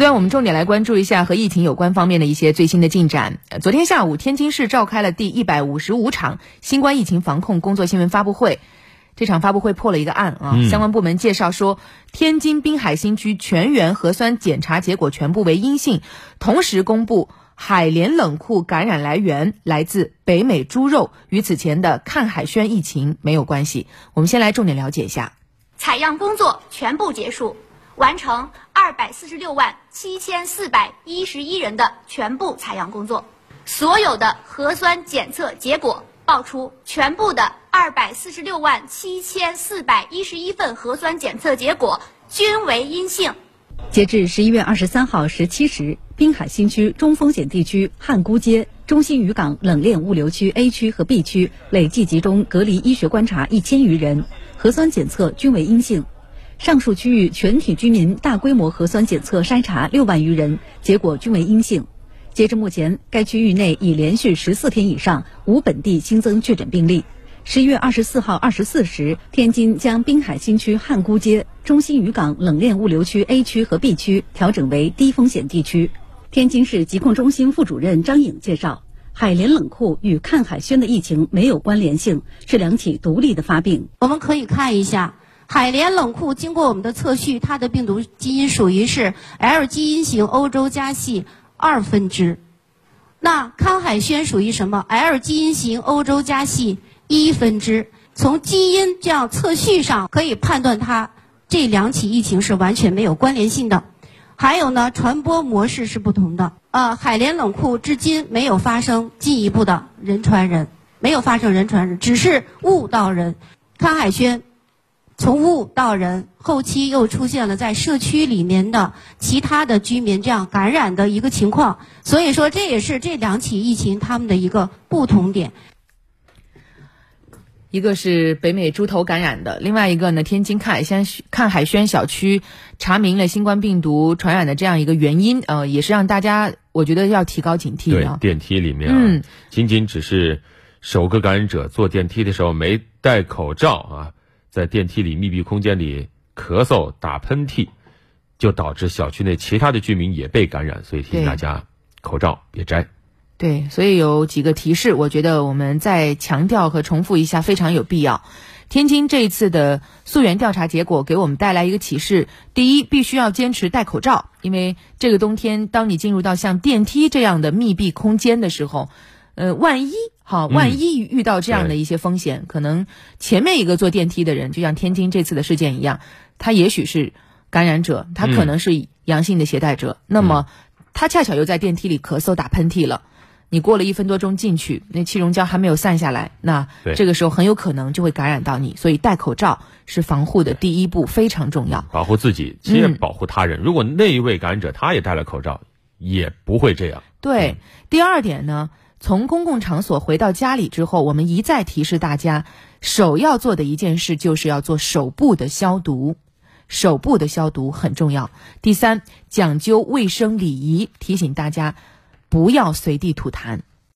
另外，我们重点来关注一下和疫情有关方面的一些最新的进展。昨天下午，天津市召开了第一百五十五场新冠疫情防控工作新闻发布会。这场发布会破了一个案啊！相关部门介绍说，天津滨海新区全员核酸检查结果全部为阴性，同时公布海联冷库感染来源来自北美猪肉，与此前的看海轩疫情没有关系。我们先来重点了解一下，采样工作全部结束。完成二百四十六万七千四百一十一人的全部采样工作，所有的核酸检测结果报出，全部的二百四十六万七千四百一十一份核酸检测结果均为阴性。截至十一月二十三号十七时，滨海新区中风险地区汉沽街、中心渔港冷链物流区 A 区和 B 区累计集中隔离医学观察一千余人，核酸检测均为阴性。上述区域全体居民大规模核酸检测筛查六万余人，结果均为阴性。截至目前，该区域内已连续十四天以上无本地新增确诊病例。十一月二十四号二十四时，天津将滨海新区汉沽街、中心渔港冷链物流区 A 区和 B 区调整为低风险地区。天津市疾控中心副主任张颖介绍，海联冷库与看海轩的疫情没有关联性，是两起独立的发病。我们可以看一下。海联冷库经过我们的测序，它的病毒基因属于是 L 基因型欧洲家系二分支。那康海轩属于什么？L 基因型欧洲家系一分支。从基因这样测序上可以判断，它这两起疫情是完全没有关联性的。还有呢，传播模式是不同的。呃，海联冷库至今没有发生进一步的人传人，没有发生人传人，只是物到人。康海轩。从物到人，后期又出现了在社区里面的其他的居民这样感染的一个情况，所以说这也是这两起疫情他们的一个不同点。一个是北美猪头感染的，另外一个呢，天津看海轩看海轩小区查明了新冠病毒传染的这样一个原因，呃，也是让大家我觉得要提高警惕。对，电梯里面啊，仅仅只是首个感染者坐电梯的时候没戴口罩啊。在电梯里密闭空间里咳嗽、打喷嚏，就导致小区内其他的居民也被感染，所以提醒大家口罩别摘。对，所以有几个提示，我觉得我们再强调和重复一下，非常有必要。天津这一次的溯源调查结果给我们带来一个启示：第一，必须要坚持戴口罩，因为这个冬天，当你进入到像电梯这样的密闭空间的时候。呃，万一好，万一遇到这样的一些风险，可能前面一个坐电梯的人，就像天津这次的事件一样，他也许是感染者，他可能是阳性的携带者，那么他恰巧又在电梯里咳嗽、打喷嚏了，你过了一分多钟进去，那气溶胶还没有散下来，那这个时候很有可能就会感染到你，所以戴口罩是防护的第一步，非常重要，保护自己，先保护他人。如果那一位感染者他也戴了口罩，也不会这样。对，第二点呢？从公共场所回到家里之后，我们一再提示大家，首要做的一件事就是要做手部的消毒，手部的消毒很重要。第三，讲究卫生礼仪，提醒大家不要随地吐痰。